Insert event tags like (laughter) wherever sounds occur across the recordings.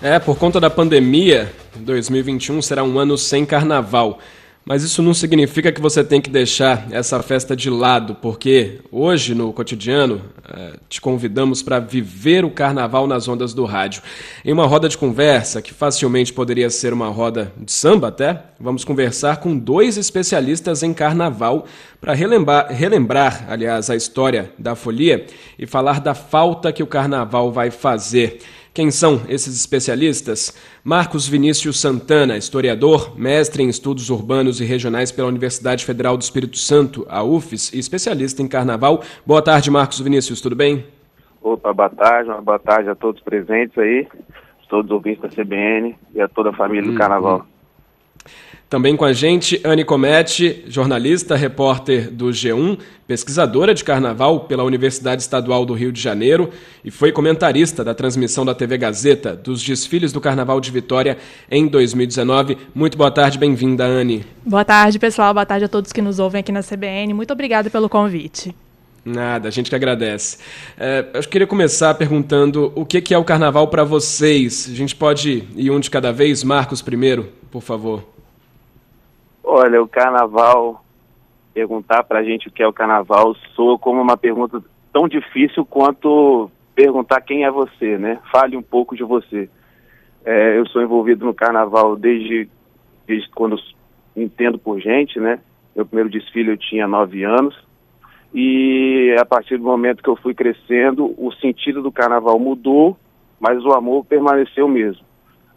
É, por conta da pandemia, 2021 será um ano sem carnaval. Mas isso não significa que você tem que deixar essa festa de lado, porque hoje no cotidiano eh, te convidamos para viver o carnaval nas ondas do rádio. Em uma roda de conversa, que facilmente poderia ser uma roda de samba até, vamos conversar com dois especialistas em carnaval para relembrar, relembrar, aliás, a história da folia e falar da falta que o carnaval vai fazer. Quem são esses especialistas? Marcos Vinícius Santana, historiador, mestre em estudos urbanos e regionais pela Universidade Federal do Espírito Santo, a UFES, e especialista em carnaval. Boa tarde, Marcos Vinícius, tudo bem? Opa, boa tarde, uma boa tarde a todos presentes aí, todos os ouvintes da CBN e a toda a família do uhum. Carnaval. Também com a gente, Anne Comete, jornalista, repórter do G1, pesquisadora de carnaval pela Universidade Estadual do Rio de Janeiro e foi comentarista da transmissão da TV Gazeta dos desfiles do Carnaval de Vitória em 2019. Muito boa tarde, bem-vinda, Anne. Boa tarde, pessoal. Boa tarde a todos que nos ouvem aqui na CBN. Muito obrigada pelo convite. Nada, a gente que agradece. É, eu queria começar perguntando o que é o carnaval para vocês. A gente pode ir um de cada vez? Marcos primeiro, por favor. Olha, o carnaval, perguntar pra gente o que é o carnaval soa como uma pergunta tão difícil quanto perguntar quem é você, né? Fale um pouco de você. É, eu sou envolvido no carnaval desde, desde quando entendo por gente, né? Meu primeiro desfile eu tinha nove anos e a partir do momento que eu fui crescendo, o sentido do carnaval mudou, mas o amor permaneceu mesmo.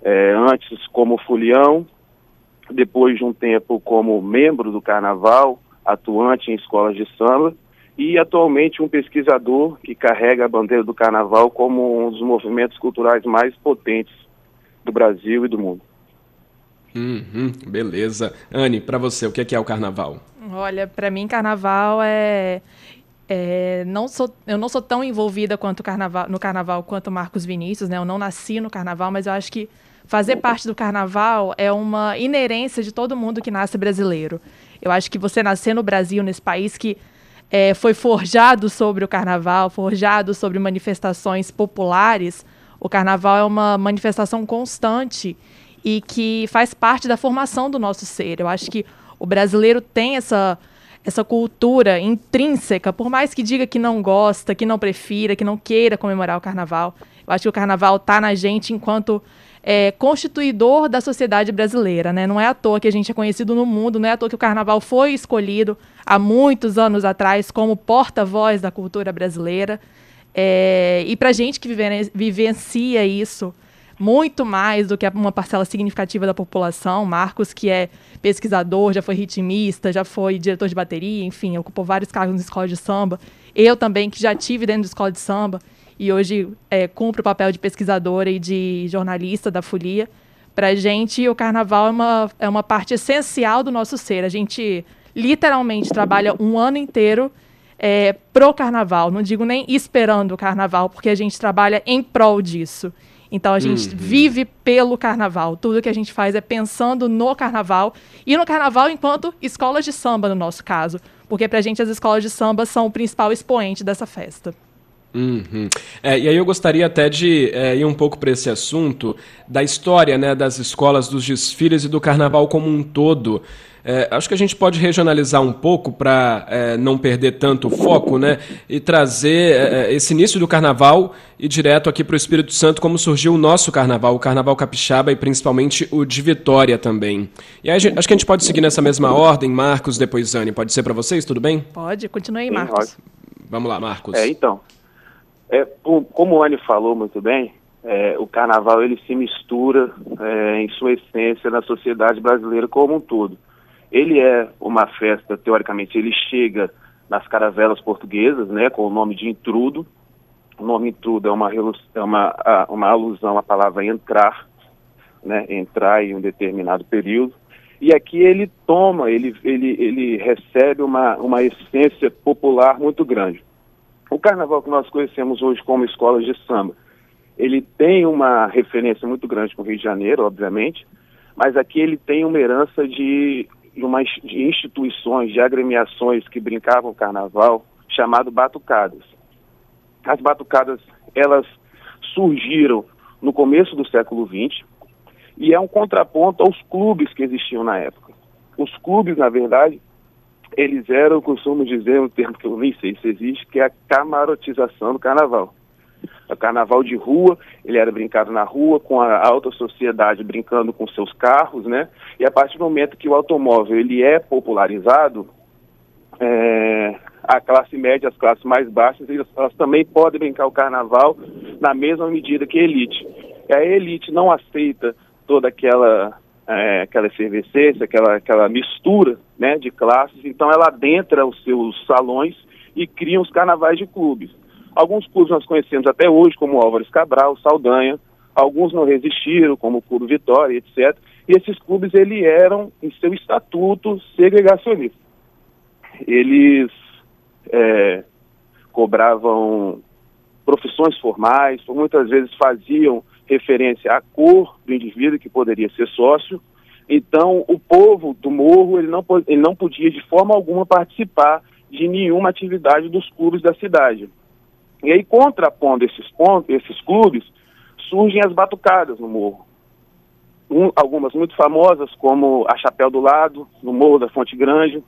É, antes como folião, depois de um tempo como membro do Carnaval, atuante em escolas de samba, e atualmente um pesquisador que carrega a bandeira do Carnaval como um dos movimentos culturais mais potentes do Brasil e do mundo. Uhum, beleza. Anne, para você, o que é, que é o Carnaval? Olha, para mim, Carnaval é é, não sou, eu não sou tão envolvida quanto carnaval, no carnaval quanto Marcos Vinícius, né? Eu não nasci no carnaval, mas eu acho que fazer parte do carnaval é uma inerência de todo mundo que nasce brasileiro. Eu acho que você nascer no Brasil, nesse país que é, foi forjado sobre o carnaval, forjado sobre manifestações populares, o carnaval é uma manifestação constante e que faz parte da formação do nosso ser. Eu acho que o brasileiro tem essa essa cultura intrínseca, por mais que diga que não gosta, que não prefira, que não queira comemorar o carnaval. Eu acho que o carnaval está na gente enquanto é, constituidor da sociedade brasileira. Né? Não é à toa que a gente é conhecido no mundo, não é à toa que o carnaval foi escolhido há muitos anos atrás como porta-voz da cultura brasileira. É, e para gente que vivencia isso, muito mais do que uma parcela significativa da população. Marcos, que é pesquisador, já foi ritmista, já foi diretor de bateria, enfim, ocupou vários cargos na escola de samba. Eu também, que já tive dentro da escola de samba e hoje é, cumpro o papel de pesquisadora e de jornalista da Folia. Para a gente, o carnaval é uma, é uma parte essencial do nosso ser. A gente literalmente trabalha um ano inteiro é, pro carnaval. Não digo nem esperando o carnaval, porque a gente trabalha em prol disso. Então a gente uhum. vive pelo carnaval. Tudo que a gente faz é pensando no carnaval e no carnaval enquanto escolas de samba, no nosso caso. Porque pra gente as escolas de samba são o principal expoente dessa festa. Uhum. É, e aí eu gostaria até de é, ir um pouco para esse assunto da história né, das escolas, dos desfiles e do carnaval como um todo. É, acho que a gente pode regionalizar um pouco para é, não perder tanto o foco, né? E trazer é, é esse início do carnaval e direto aqui para o Espírito Santo, como surgiu o nosso carnaval, o carnaval capixaba e principalmente o de Vitória também. E aí, acho que a gente pode seguir nessa mesma ordem, Marcos, depois Anne. Pode ser para vocês, tudo bem? Pode, continue aí, Marcos. Vamos lá, Marcos. É, então. É, como o Anne falou muito bem, é, o carnaval ele se mistura é, em sua essência na sociedade brasileira como um todo. Ele é uma festa, teoricamente, ele chega nas caravelas portuguesas, né, com o nome de intrudo. O nome intrudo é uma, é uma, uma alusão à palavra entrar, né, entrar em um determinado período. E aqui ele toma, ele, ele, ele recebe uma, uma essência popular muito grande. O carnaval que nós conhecemos hoje como escolas de samba, ele tem uma referência muito grande com o Rio de Janeiro, obviamente, mas aqui ele tem uma herança de de, uma, de instituições, de agremiações que brincavam carnaval, chamado batucadas. As batucadas, elas surgiram no começo do século XX, e é um contraponto aos clubes que existiam na época. Os clubes, na verdade, eles eram, costumo dizer, um termo que eu nem sei se existe, que é a camarotização do carnaval. O carnaval de rua, ele era brincado na rua, com a alta sociedade brincando com seus carros, né? E a partir do momento que o automóvel ele é popularizado, é, a classe média, as classes mais baixas, elas, elas, também podem brincar o carnaval na mesma medida que a elite. E a elite não aceita toda aquela é, aquela efervescência, aquela, aquela mistura né, de classes, então ela adentra os seus salões e cria os carnavais de clubes. Alguns clubes nós conhecemos até hoje, como Álvares Cabral, Saldanha, alguns não resistiram, como o Clube Vitória, etc. E esses clubes ele eram, em seu estatuto, segregacionistas. Eles é, cobravam profissões formais, muitas vezes faziam referência à cor do indivíduo que poderia ser sócio. Então, o povo do morro ele não, ele não podia de forma alguma participar de nenhuma atividade dos clubes da cidade. E aí, contrapondo esses pontos, esses clubes, surgem as batucadas no morro. Um, algumas muito famosas, como a Chapéu do Lado, no Morro da Fonte Grande.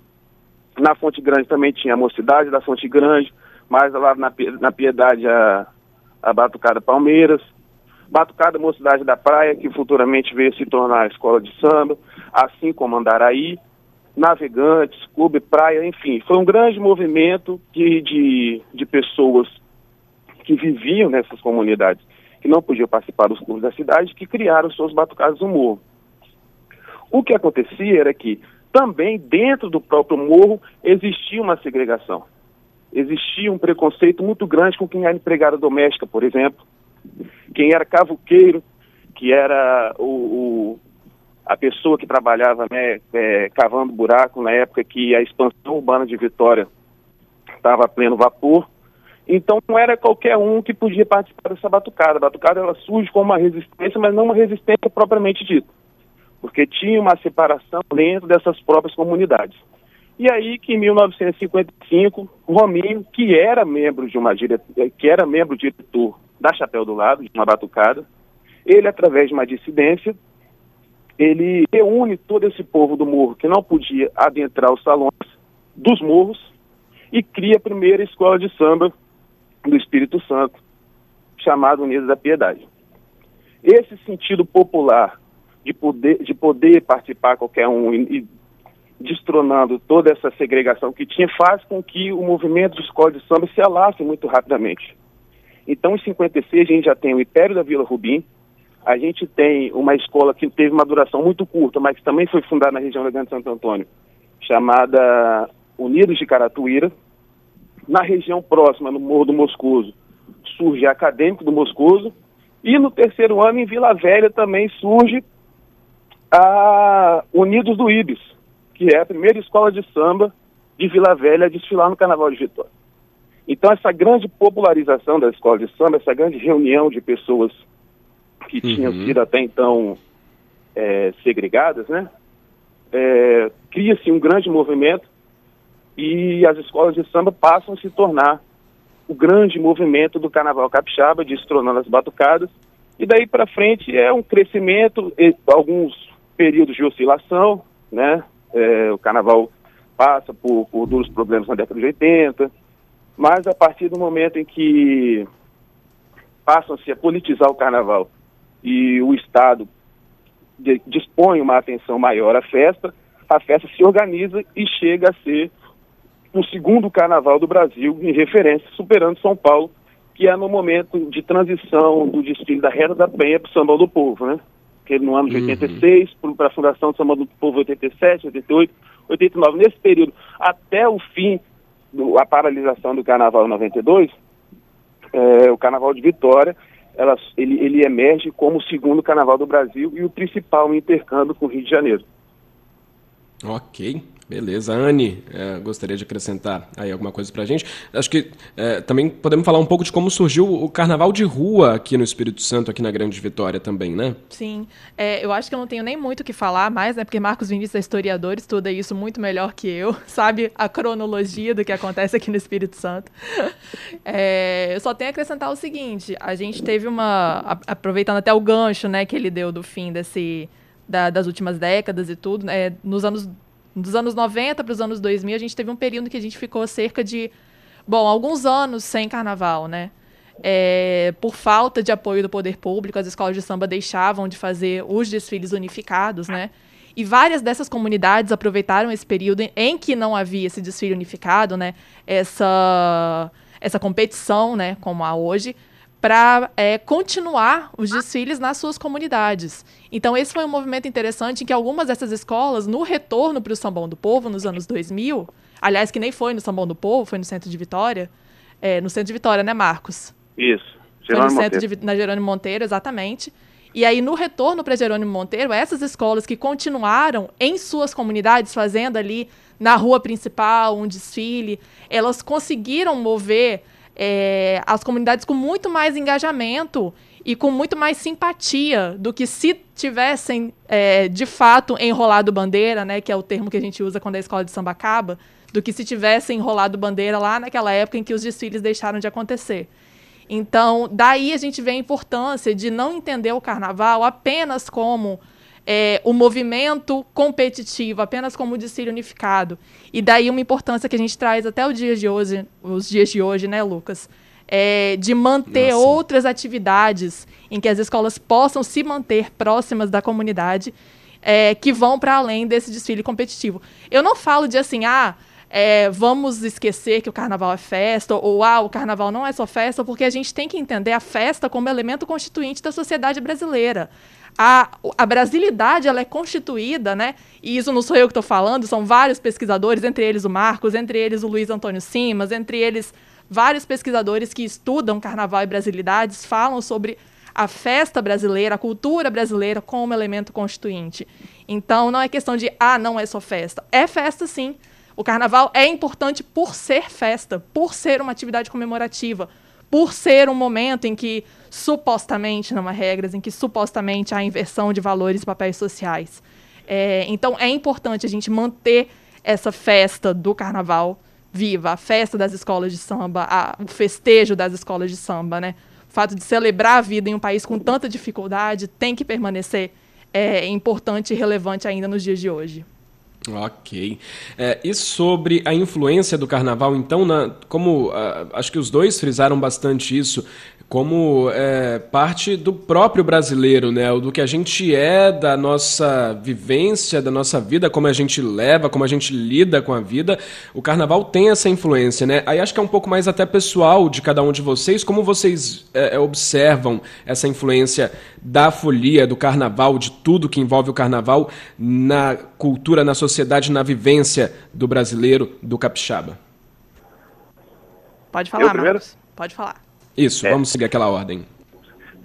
Na Fonte Grande também tinha a Mocidade da Fonte Grande, mais lá na, na Piedade a, a Batucada Palmeiras. Batucada Mocidade da Praia, que futuramente veio se tornar a escola de samba, assim como Andaraí, Navegantes, Clube Praia, enfim. Foi um grande movimento de, de, de pessoas que viviam nessas comunidades, que não podiam participar dos clubes da cidade, que criaram suas batucadas no morro. O que acontecia era que também dentro do próprio morro existia uma segregação. Existia um preconceito muito grande com quem era empregada doméstica, por exemplo, quem era cavuqueiro, que era o, o a pessoa que trabalhava né, é, cavando buraco na época que a expansão urbana de Vitória estava a pleno vapor. Então não era qualquer um que podia participar dessa batucada. A batucada ela surge como uma resistência, mas não uma resistência propriamente dita, porque tinha uma separação dentro dessas próprias comunidades. E aí que em 1955, Rominho, que era membro de uma que era membro diretor da Chapéu do Lado, de uma batucada. Ele, através de uma dissidência, ele reúne todo esse povo do morro que não podia adentrar os salões dos morros e cria a primeira escola de samba do Espírito Santo, chamada Unidos da Piedade. Esse sentido popular de poder, de poder participar qualquer um e, e destronando toda essa segregação que tinha, faz com que o movimento de escola de samba se alasse muito rapidamente. Então, em 56, a gente já tem o Império da Vila Rubim, a gente tem uma escola que teve uma duração muito curta, mas que também foi fundada na região da Grande Santo Antônio, chamada Unidos de Caratuíra. Na região próxima, no Morro do Moscoso, surge a Acadêmico do Moscoso. E no terceiro ano, em Vila Velha, também surge a Unidos do Ibis, que é a primeira escola de samba de Vila Velha a desfilar no Carnaval de Vitória. Então, essa grande popularização da escola de samba, essa grande reunião de pessoas que uhum. tinham sido até então é, segregadas, né? É, Cria-se um grande movimento e as escolas de samba passam a se tornar o grande movimento do Carnaval Capixaba, destronando as batucadas. E daí para frente é um crescimento, alguns períodos de oscilação, né? É, o Carnaval passa por, por duros problemas na década de 80, mas a partir do momento em que passam-se a politizar o carnaval e o Estado de, dispõe uma atenção maior à festa, a festa se organiza e chega a ser o segundo carnaval do Brasil em referência, superando São Paulo, que é no momento de transição do desfile da Reta da Penha para o Samba do Povo, né? Que no ano de uhum. 86, para a fundação do Samba do Povo 87, 88, 89. Nesse período, até o fim do, a paralisação do Carnaval 92, é, o Carnaval de Vitória, ela, ele, ele emerge como o segundo Carnaval do Brasil e o principal intercâmbio com o Rio de Janeiro. Ok, Beleza. Anne, é, gostaria de acrescentar aí alguma coisa para a gente. Acho que é, também podemos falar um pouco de como surgiu o carnaval de rua aqui no Espírito Santo, aqui na Grande Vitória também, né? Sim. É, eu acho que eu não tenho nem muito o que falar mais, né? Porque Marcos Vinícius é historiador, estuda isso muito melhor que eu, (laughs) sabe a cronologia do que acontece aqui no Espírito Santo. É, eu só tenho a acrescentar o seguinte: a gente teve uma. Aproveitando até o gancho né, que ele deu do fim desse. Da, das últimas décadas e tudo, né, nos anos dos anos 90 para os anos 2000, a gente teve um período que a gente ficou cerca de, bom, alguns anos sem carnaval, né? É, por falta de apoio do poder público, as escolas de samba deixavam de fazer os desfiles unificados, né? E várias dessas comunidades aproveitaram esse período em que não havia esse desfile unificado, né? Essa, essa competição, né? Como há hoje, para é, continuar os desfiles nas suas comunidades. Então, esse foi um movimento interessante em que algumas dessas escolas, no retorno para o Sambão do Povo, nos anos 2000, aliás, que nem foi no Sambão do Povo, foi no Centro de Vitória, é, no Centro de Vitória, né, Marcos? Isso, Jerônimo foi no Centro Monteiro. de, na Jerônimo Monteiro, exatamente. E aí, no retorno para Jerônimo Monteiro, essas escolas que continuaram em suas comunidades, fazendo ali na rua principal um desfile, elas conseguiram mover é, as comunidades com muito mais engajamento e com muito mais simpatia do que se tivessem é, de fato enrolado bandeira, né, que é o termo que a gente usa quando a escola de samba acaba, do que se tivessem enrolado bandeira lá naquela época em que os desfiles deixaram de acontecer. Então, daí a gente vê a importância de não entender o carnaval apenas como é, o movimento competitivo, apenas como desfile unificado. E daí uma importância que a gente traz até o dia de hoje, os dias de hoje, né, Lucas? É, de manter Nossa. outras atividades em que as escolas possam se manter próximas da comunidade, é, que vão para além desse desfile competitivo. Eu não falo de assim, ah, é, vamos esquecer que o carnaval é festa, ou ah, o carnaval não é só festa, porque a gente tem que entender a festa como elemento constituinte da sociedade brasileira a, a brasilidade ela é constituída, né? E isso não sou eu que estou falando, são vários pesquisadores, entre eles o Marcos, entre eles o Luiz Antônio Simas, entre eles vários pesquisadores que estudam carnaval e brasilidades, falam sobre a festa brasileira, a cultura brasileira como elemento constituinte. Então não é questão de, ah, não é só festa. É festa sim. O carnaval é importante por ser festa, por ser uma atividade comemorativa, por ser um momento em que supostamente não há regras, em que supostamente há inversão de valores e papéis sociais. É, então é importante a gente manter essa festa do carnaval viva, a festa das escolas de samba, a, o festejo das escolas de samba, né? O fato de celebrar a vida em um país com tanta dificuldade tem que permanecer é, importante e relevante ainda nos dias de hoje. Ok. É, e sobre a influência do carnaval, então, na, como uh, acho que os dois frisaram bastante isso, como é, parte do próprio brasileiro, né? Do que a gente é, da nossa vivência, da nossa vida, como a gente leva, como a gente lida com a vida. O carnaval tem essa influência, né? Aí acho que é um pouco mais até pessoal de cada um de vocês, como vocês é, é observam essa influência da folia, do carnaval, de tudo que envolve o carnaval na cultura, na sociedade, na vivência do brasileiro, do capixaba. Pode falar, Marcos. Pode falar. Isso, é. vamos seguir aquela ordem.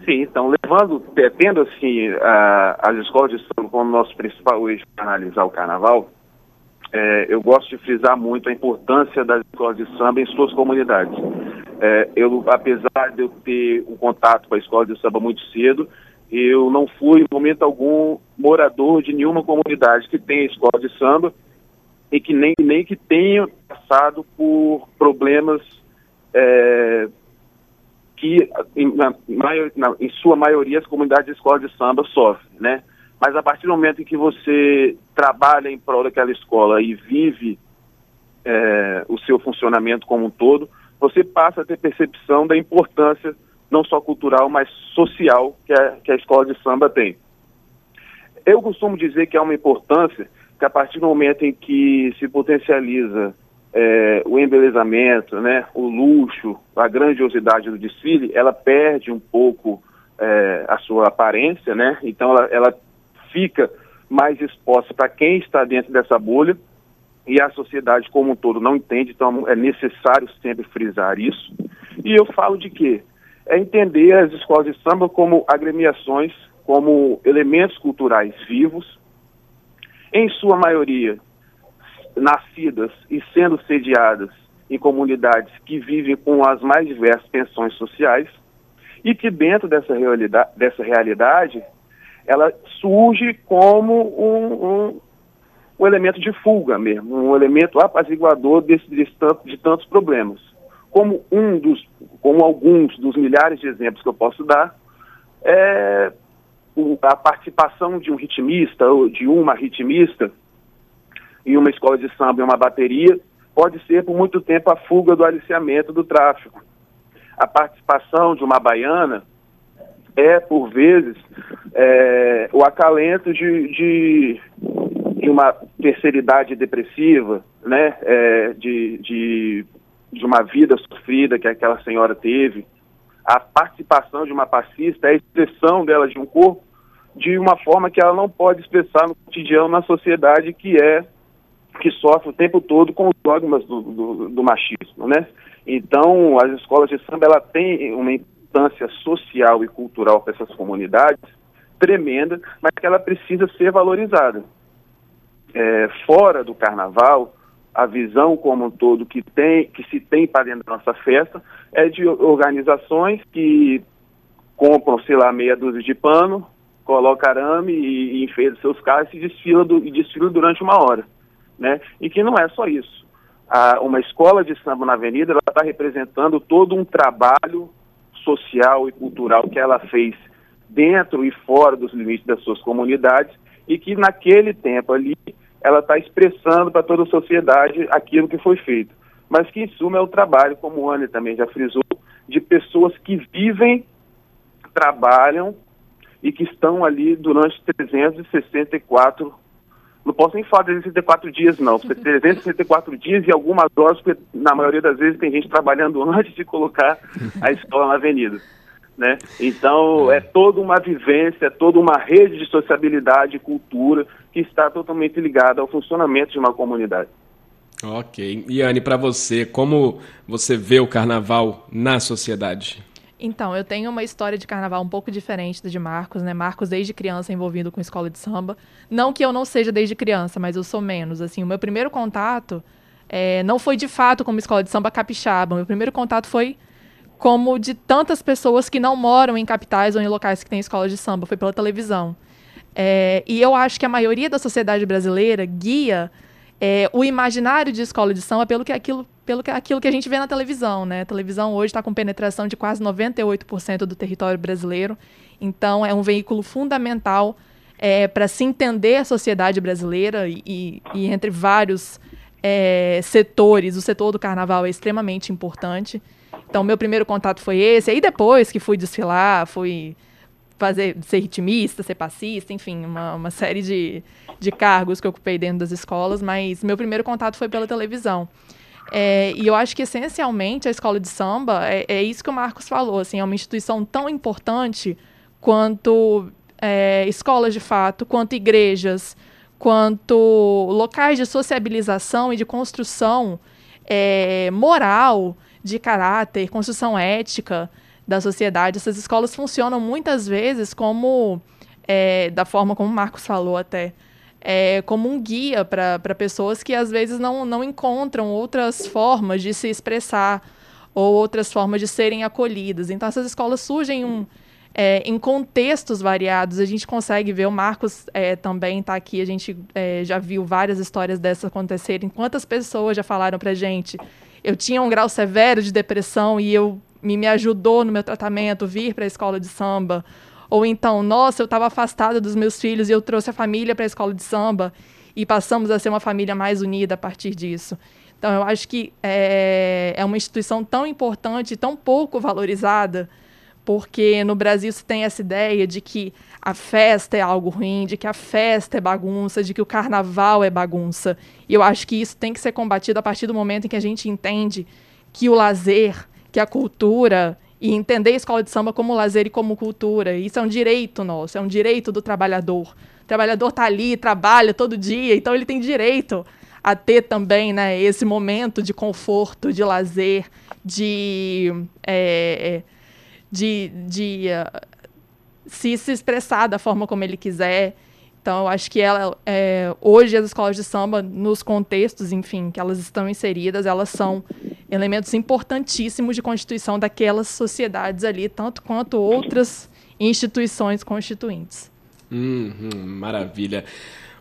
Sim, então, levando, tendo assim a, as escolas de samba como nosso principal eixo para analisar o carnaval, é, eu gosto de frisar muito a importância das escolas de samba em suas comunidades. É, eu, apesar de eu ter um contato com a escola de samba muito cedo, eu não fui, em momento algum, morador de nenhuma comunidade que tenha escola de samba e que nem, nem que tenha passado por problemas é, que, em, na, na, em sua maioria, as comunidades de escola de samba sofrem, né? Mas a partir do momento em que você trabalha em prol daquela escola e vive é, o seu funcionamento como um todo, você passa a ter percepção da importância não só cultural, mas social que a, que a escola de samba tem. Eu costumo dizer que há uma importância que a partir do momento em que se potencializa é, o embelezamento, né, o luxo, a grandiosidade do desfile, ela perde um pouco é, a sua aparência, né? Então ela, ela fica mais exposta para quem está dentro dessa bolha e a sociedade como um todo não entende, então é necessário sempre frisar isso. E eu falo de quê? É entender as escolas de samba como agremiações, como elementos culturais vivos, em sua maioria nascidas e sendo sediadas em comunidades que vivem com as mais diversas tensões sociais e que dentro dessa realidade, dessa realidade ela surge como um, um, um elemento de fuga mesmo, um elemento apaziguador desse, desse tanto, de tantos problemas. Como um dos, como alguns dos milhares de exemplos que eu posso dar, é a participação de um ritmista ou de uma ritmista em uma escola de samba, em uma bateria, pode ser por muito tempo a fuga do aliciamento do tráfico. A participação de uma baiana é, por vezes, é, o acalento de, de, de, uma terceira idade depressiva, né? É, de, de, de uma vida sofrida que aquela senhora teve. A participação de uma passista é a expressão dela de um corpo de uma forma que ela não pode expressar no cotidiano na sociedade que é que sofre o tempo todo com os dogmas do, do, do machismo, né? Então, as escolas de samba ela tem uma importância social e cultural para essas comunidades tremenda, mas que ela precisa ser valorizada. É, fora do carnaval, a visão como um todo que tem que se tem para dentro da nossa festa é de organizações que compram, sei lá, meia dúzia de pano, coloca arame e, e enfeita seus carros e desfila, do, e desfila durante uma hora. Né? E que não é só isso. A, uma escola de samba na avenida ela está representando todo um trabalho social e cultural que ela fez dentro e fora dos limites das suas comunidades e que naquele tempo ali ela está expressando para toda a sociedade aquilo que foi feito. Mas que em suma é o trabalho, como o Anne também já frisou, de pessoas que vivem, trabalham e que estão ali durante 364 não posso nem falar 364 dias, não. 364 (laughs) dias e algumas horas, porque na maioria das vezes tem gente trabalhando (laughs) antes de colocar a escola na avenida. Né? Então, é toda uma vivência, é toda uma rede de sociabilidade e cultura que está totalmente ligada ao funcionamento de uma comunidade. Ok. Iane, para você, como você vê o carnaval na sociedade? Então, eu tenho uma história de carnaval um pouco diferente da de Marcos, né? Marcos desde criança envolvido com escola de samba. Não que eu não seja desde criança, mas eu sou menos. Assim, o meu primeiro contato é, não foi de fato como escola de samba capixaba. Meu primeiro contato foi como de tantas pessoas que não moram em capitais ou em locais que têm escola de samba. Foi pela televisão. É, e eu acho que a maioria da sociedade brasileira guia é, o imaginário de escola de samba pelo que aquilo pelo que aquilo que a gente vê na televisão, né? A televisão hoje está com penetração de quase 98% do território brasileiro, então é um veículo fundamental é, para se entender a sociedade brasileira e, e, e entre vários é, setores, o setor do carnaval é extremamente importante. Então, meu primeiro contato foi esse. Aí depois que fui desfilar, fui fazer ser ritmista, ser passista, enfim, uma, uma série de, de cargos que eu ocupei dentro das escolas, mas meu primeiro contato foi pela televisão. É, e eu acho que essencialmente a escola de samba é, é, isso que o Marcos falou, assim, é uma instituição tão importante quanto é, escolas de fato, quanto igrejas, quanto locais de sociabilização e de construção é, moral, de caráter, construção ética da sociedade. Essas escolas funcionam muitas vezes como, é, da forma como o Marcos falou até, é, como um guia para pessoas que às vezes não, não encontram outras formas de se expressar ou outras formas de serem acolhidas. Então, essas escolas surgem um, é, em contextos variados. A gente consegue ver, o Marcos é, também está aqui, a gente é, já viu várias histórias dessas acontecerem. Quantas pessoas já falaram para gente? Eu tinha um grau severo de depressão e eu me, me ajudou no meu tratamento vir para a escola de samba ou então, nossa, eu estava afastada dos meus filhos e eu trouxe a família para a escola de samba e passamos a ser uma família mais unida a partir disso. Então, eu acho que é, é uma instituição tão importante, tão pouco valorizada, porque no Brasil se tem essa ideia de que a festa é algo ruim, de que a festa é bagunça, de que o carnaval é bagunça. E eu acho que isso tem que ser combatido a partir do momento em que a gente entende que o lazer, que a cultura e entender a escola de samba como lazer e como cultura. Isso é um direito nosso, é um direito do trabalhador. O trabalhador está ali, trabalha todo dia, então ele tem direito a ter também né, esse momento de conforto, de lazer, de, é, de, de uh, se, se expressar da forma como ele quiser. Então, eu acho que ela, é, hoje as escolas de samba, nos contextos, enfim, que elas estão inseridas, elas são elementos importantíssimos de constituição daquelas sociedades ali, tanto quanto outras instituições constituintes. Hum, hum, maravilha.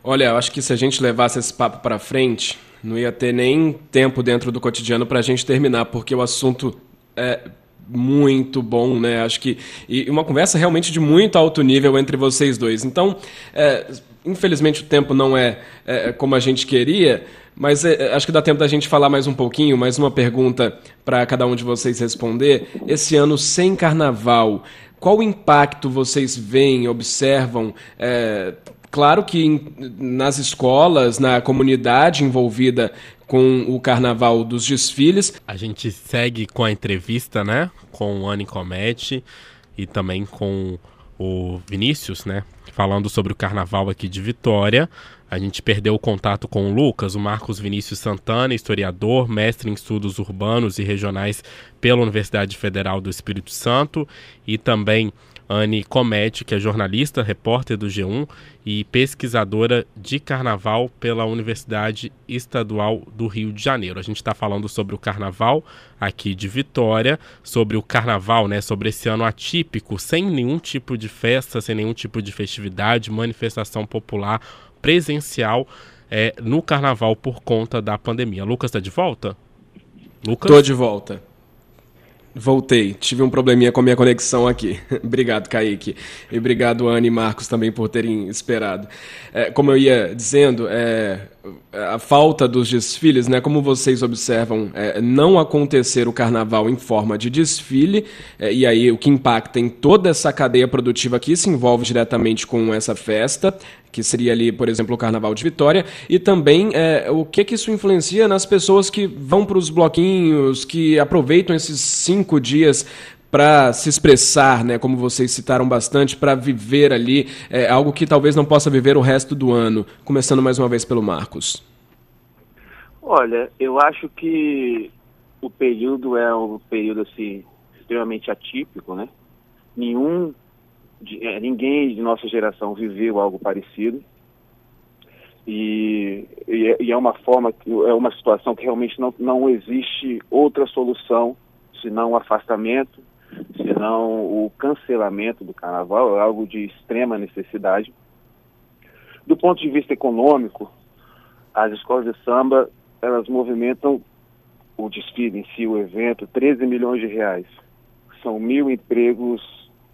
Olha, eu acho que se a gente levasse esse papo para frente, não ia ter nem tempo dentro do cotidiano para a gente terminar, porque o assunto é muito bom, né? Acho que e uma conversa realmente de muito alto nível entre vocês dois. Então, é, infelizmente o tempo não é, é, como a gente queria, mas é, acho que dá tempo da gente falar mais um pouquinho, mais uma pergunta para cada um de vocês responder. Esse ano sem carnaval, qual impacto vocês veem, observam? É, claro que nas escolas, na comunidade envolvida com o carnaval dos desfiles. A gente segue com a entrevista, né? Com o Anne Comete e também com o Vinícius, né? Falando sobre o carnaval aqui de Vitória. A gente perdeu o contato com o Lucas, o Marcos Vinícius Santana, historiador, mestre em estudos urbanos e regionais pela Universidade Federal do Espírito Santo, e também Anne Comete, que é jornalista, repórter do G1 e pesquisadora de carnaval pela Universidade Estadual do Rio de Janeiro. A gente está falando sobre o carnaval aqui de Vitória, sobre o carnaval, né, sobre esse ano atípico, sem nenhum tipo de festa, sem nenhum tipo de festividade, manifestação popular presencial é, no carnaval por conta da pandemia. Lucas está de volta? Lucas? Tô de volta. Voltei, tive um probleminha com a minha conexão aqui. (laughs) obrigado, Kaique. E obrigado, Anne e Marcos, também por terem esperado. É, como eu ia dizendo, é, a falta dos desfiles, né? Como vocês observam, é, não acontecer o carnaval em forma de desfile, é, e aí o que impacta em toda essa cadeia produtiva que se envolve diretamente com essa festa, que seria ali, por exemplo, o Carnaval de Vitória, e também é, o que, que isso influencia nas pessoas que vão para os bloquinhos, que aproveitam esses cinco dias para se expressar, né, como vocês citaram bastante, para viver ali é, algo que talvez não possa viver o resto do ano. Começando mais uma vez pelo Marcos. Olha, eu acho que o período é um período assim extremamente atípico, né? Nenhum, de, é, ninguém de nossa geração viveu algo parecido. E, e, é, e, é uma forma, é uma situação que realmente não, não existe outra solução senão o afastamento, senão o cancelamento do carnaval, é algo de extrema necessidade. Do ponto de vista econômico, as escolas de samba, elas movimentam o desfile em si, o evento, 13 milhões de reais. São mil empregos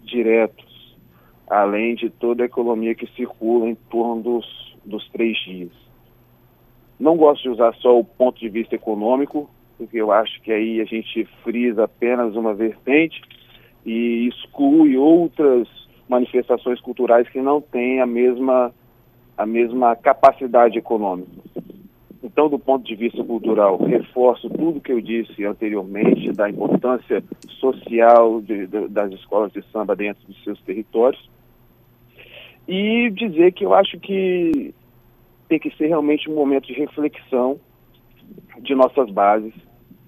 diretos, além de toda a economia que circula em torno dos, dos três dias. Não gosto de usar só o ponto de vista econômico, porque eu acho que aí a gente frisa apenas uma vertente e exclui outras manifestações culturais que não têm a mesma, a mesma capacidade econômica. Então, do ponto de vista cultural, reforço tudo que eu disse anteriormente da importância social de, de, das escolas de samba dentro dos seus territórios e dizer que eu acho que tem que ser realmente um momento de reflexão de nossas bases,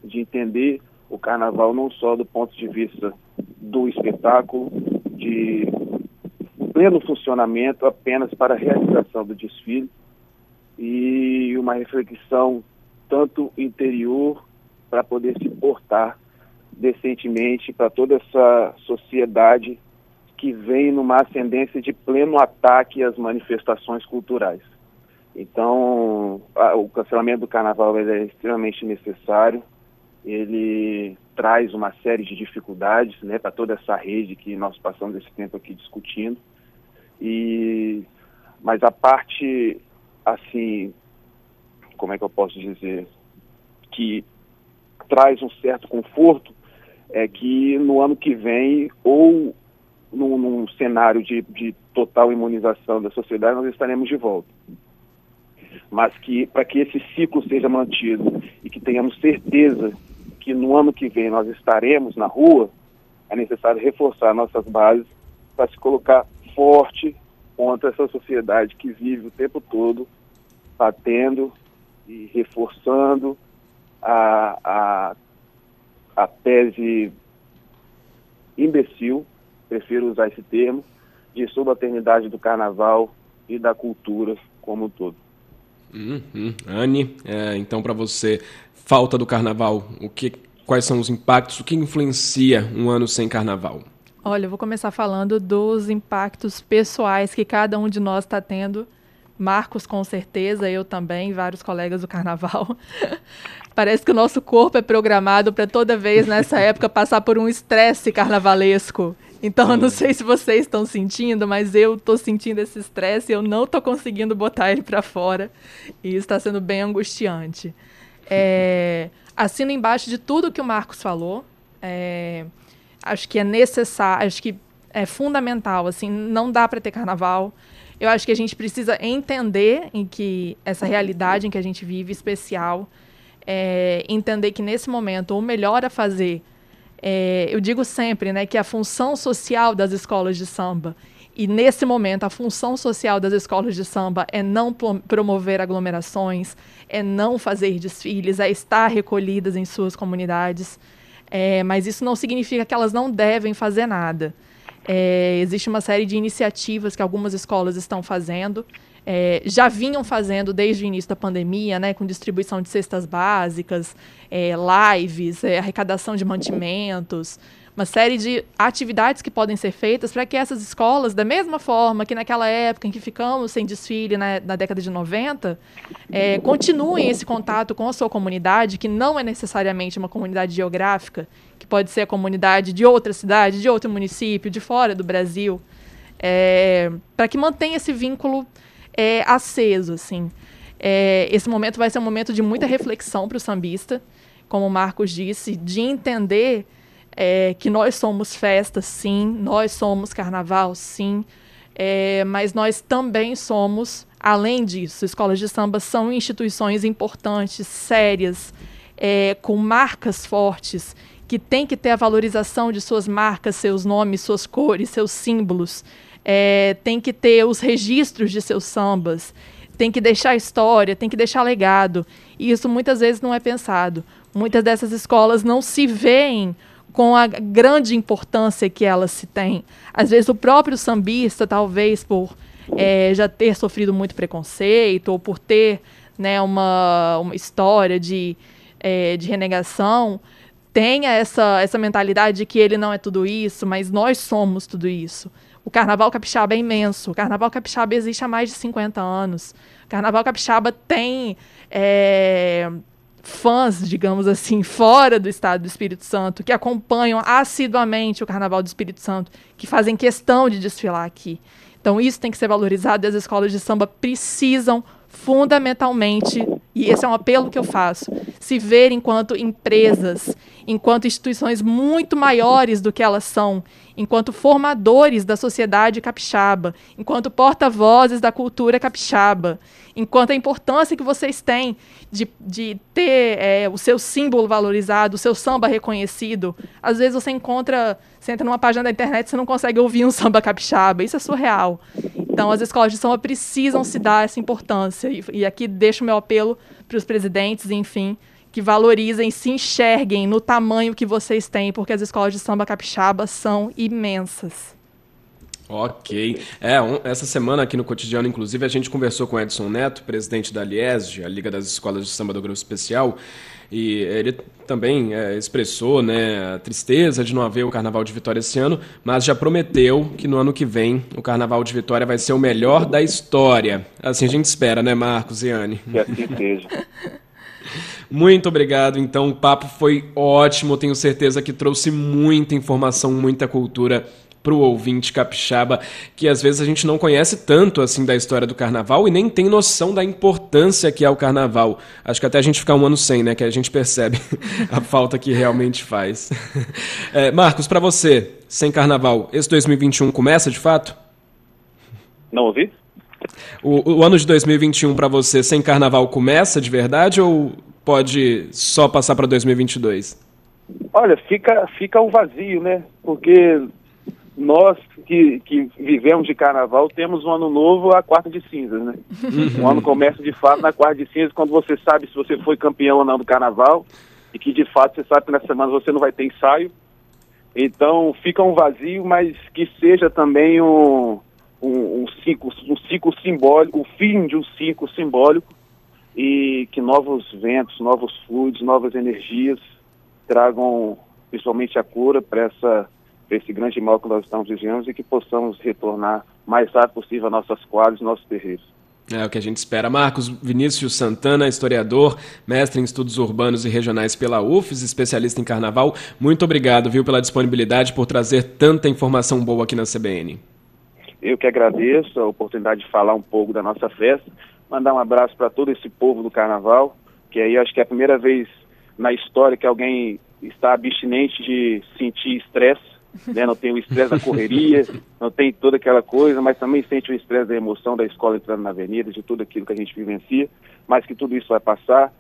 de entender o carnaval não só do ponto de vista do espetáculo, de pleno funcionamento apenas para a realização do desfile e uma reflexão tanto interior para poder se portar decentemente para toda essa sociedade que vem numa ascendência de pleno ataque às manifestações culturais. Então, a, o cancelamento do carnaval é extremamente necessário. Ele traz uma série de dificuldades né, para toda essa rede que nós passamos esse tempo aqui discutindo. E, mas a parte, assim, como é que eu posso dizer, que traz um certo conforto é que no ano que vem, ou num, num cenário de, de total imunização da sociedade, nós estaremos de volta mas que para que esse ciclo seja mantido e que tenhamos certeza que no ano que vem nós estaremos na rua, é necessário reforçar nossas bases para se colocar forte contra essa sociedade que vive o tempo todo batendo e reforçando a, a, a tese imbecil, prefiro usar esse termo, de subalternidade do carnaval e da cultura como um todo. Uhum. Anne, é, então para você, falta do carnaval, o que, quais são os impactos, o que influencia um ano sem carnaval? Olha, eu vou começar falando dos impactos pessoais que cada um de nós está tendo. Marcos, com certeza, eu também, vários colegas do carnaval. (laughs) Parece que o nosso corpo é programado para toda vez nessa época passar por um estresse carnavalesco. Então, eu não sei se vocês estão sentindo, mas eu estou sentindo esse estresse e eu não estou conseguindo botar ele para fora. E isso está sendo bem angustiante. É, (laughs) assino embaixo de tudo que o Marcos falou. É, acho que é necessário, acho que é fundamental. Assim, não dá para ter carnaval. Eu acho que a gente precisa entender em que essa realidade em que a gente vive especial, é, entender que nesse momento o melhor a fazer é, eu digo sempre né, que a função social das escolas de samba, e nesse momento a função social das escolas de samba é não promover aglomerações, é não fazer desfiles, é estar recolhidas em suas comunidades. É, mas isso não significa que elas não devem fazer nada. É, existe uma série de iniciativas que algumas escolas estão fazendo é, já vinham fazendo desde o início da pandemia, né, com distribuição de cestas básicas, é, lives, é, arrecadação de mantimentos, uma série de atividades que podem ser feitas para que essas escolas, da mesma forma que naquela época em que ficamos sem desfile na, na década de 90, é, continuem esse contato com a sua comunidade, que não é necessariamente uma comunidade geográfica, que pode ser a comunidade de outra cidade, de outro município, de fora do Brasil, é, para que mantenha esse vínculo é, aceso, assim. É, esse momento vai ser um momento de muita reflexão para o sambista, como o Marcos disse, de entender é, que nós somos festa, sim, nós somos carnaval, sim, é, mas nós também somos, além disso, escolas de samba são instituições importantes, sérias, é, com marcas fortes, que tem que ter a valorização de suas marcas, seus nomes, suas cores, seus símbolos é, tem que ter os registros de seus sambas, tem que deixar história, tem que deixar legado. E isso muitas vezes não é pensado. Muitas dessas escolas não se veem com a grande importância que elas se têm. Às vezes o próprio sambista, talvez por é, já ter sofrido muito preconceito ou por ter né, uma, uma história de, é, de renegação, tenha essa, essa mentalidade de que ele não é tudo isso, mas nós somos tudo isso. O Carnaval Capixaba é imenso. O Carnaval Capixaba existe há mais de 50 anos. O Carnaval Capixaba tem é, fãs, digamos assim, fora do estado do Espírito Santo, que acompanham assiduamente o Carnaval do Espírito Santo, que fazem questão de desfilar aqui. Então, isso tem que ser valorizado e as escolas de samba precisam fundamentalmente, e esse é um apelo que eu faço, se ver enquanto empresas, enquanto instituições muito maiores do que elas são, enquanto formadores da sociedade capixaba, enquanto porta-vozes da cultura capixaba, enquanto a importância que vocês têm de, de ter é, o seu símbolo valorizado, o seu samba reconhecido. Às vezes você encontra, você entra numa página da internet e você não consegue ouvir um samba capixaba. Isso é surreal. Então, as escolas de samba precisam se dar essa importância. E, e aqui deixo o meu apelo para os presidentes, enfim, que valorizem, se enxerguem no tamanho que vocês têm, porque as escolas de samba capixaba são imensas. Ok. É, um, essa semana aqui no cotidiano, inclusive, a gente conversou com Edson Neto, presidente da Liesg, a Liga das Escolas de Samba do Grupo Especial, e ele também é, expressou né, a tristeza de não haver o Carnaval de Vitória esse ano, mas já prometeu que no ano que vem o Carnaval de Vitória vai ser o melhor da história. Assim a gente espera, né, Marcos e Anne? Que assim seja. (laughs) Muito obrigado. Então, o papo foi ótimo. Tenho certeza que trouxe muita informação, muita cultura para o ouvinte capixaba, que às vezes a gente não conhece tanto assim da história do carnaval e nem tem noção da importância que é o carnaval. Acho que até a gente ficar um ano sem, né? Que a gente percebe (laughs) a falta que realmente faz. (laughs) É, Marcos, para você, sem carnaval, esse 2021 começa de fato? Não ouvi? O, o ano de 2021 para você sem carnaval começa de verdade ou pode só passar para 2022? Olha, fica, fica o vazio, né? Porque nós que, que vivemos de carnaval temos um ano novo a quarta de cinzas, né? O (laughs) ano começa de fato na quarta de cinzas, quando você sabe se você foi campeão ou não do carnaval, e que de fato você sabe que na semana você não vai ter ensaio. Então fica um vazio, mas que seja também um, um, um, ciclo, um ciclo simbólico, o fim de um ciclo simbólico e que novos ventos, novos fluidos, novas energias tragam principalmente a cura para essa esse grande mal que nós estamos vivendo e que possamos retornar mais rápido possível a nossas quadras, nossos terreiros. É o que a gente espera. Marcos Vinícius Santana, historiador, mestre em estudos urbanos e regionais pela UFES, especialista em carnaval. Muito obrigado, viu, pela disponibilidade, por trazer tanta informação boa aqui na CBN. Eu que agradeço a oportunidade de falar um pouco da nossa festa, mandar um abraço para todo esse povo do carnaval, que aí acho que é a primeira vez na história que alguém está abstinente de sentir estresse né? não tem o estresse da correria, (laughs) não tem toda aquela coisa, mas também sente o estresse da emoção da escola entrando na avenida, de tudo aquilo que a gente vivencia, mas que tudo isso vai passar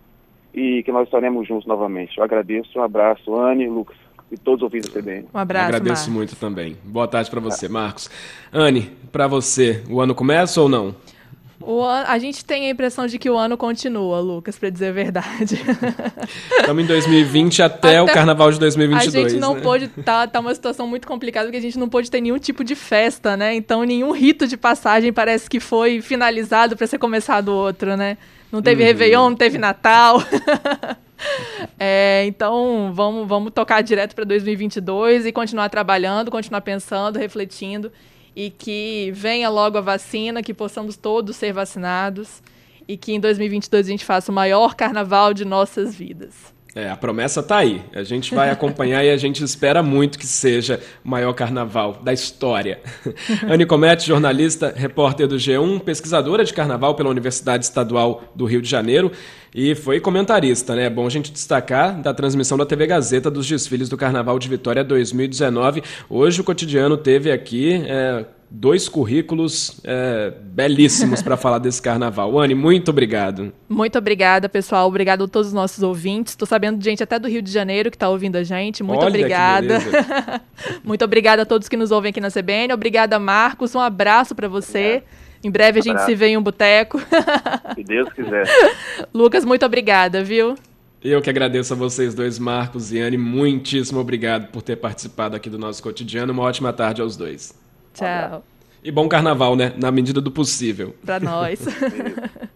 e que nós estaremos juntos novamente. Eu agradeço, um abraço, Anne, Lucas e todos os ouvintes da CBN. Um abraço, Agradeço Marcos. muito também. Boa tarde para você, Marcos. Anne, para você, o ano começa ou não? O. A gente tem a impressão de que o ano continua, Lucas, para dizer a verdade. (laughs) Estamos em 2020 até, até, o carnaval de 2022. A gente não né? pôde. Tá, tá uma situação muito complicada porque a gente não pôde ter nenhum tipo de festa, né? Então, nenhum rito de passagem parece que foi finalizado para ser começado outro, né? Não teve uhum. Réveillon, não teve Natal. (laughs) é, então, vamos, vamos tocar direto para 2022 e continuar trabalhando, continuar pensando, refletindo e que venha logo a vacina, que possamos todos ser vacinados e que em 2022 a gente faça o maior carnaval de nossas vidas. É, a promessa está aí. A gente vai acompanhar e a gente espera muito que seja o maior carnaval da história. (laughs) Anne Comete, jornalista, repórter do G1, pesquisadora de carnaval pela Universidade Estadual do Rio de Janeiro e foi comentarista, né? É bom a gente destacar da transmissão da TV Gazeta dos desfiles do Carnaval de Vitória 2019. Hoje o cotidiano teve aqui. É, dois currículos é, belíssimos para falar desse carnaval. Anne, muito obrigado. Muito obrigada, pessoal. Obrigado a todos os nossos ouvintes. Estou sabendo de gente até do Rio de Janeiro que está ouvindo a gente. Muito Olha obrigada. (laughs) muito obrigada a todos que nos ouvem aqui na CBN. Obrigada, Marcos. Um abraço para você. Em breve a gente se vê em um boteco. Se Deus quiser. (laughs) Lucas, muito obrigada, viu? Eu que agradeço a vocês dois, Marcos e Anne. Muitíssimo obrigado por ter participado aqui do nosso cotidiano. Uma ótima tarde aos dois. Tchau. E bom carnaval, né? Na medida do possível. Para nós. (laughs)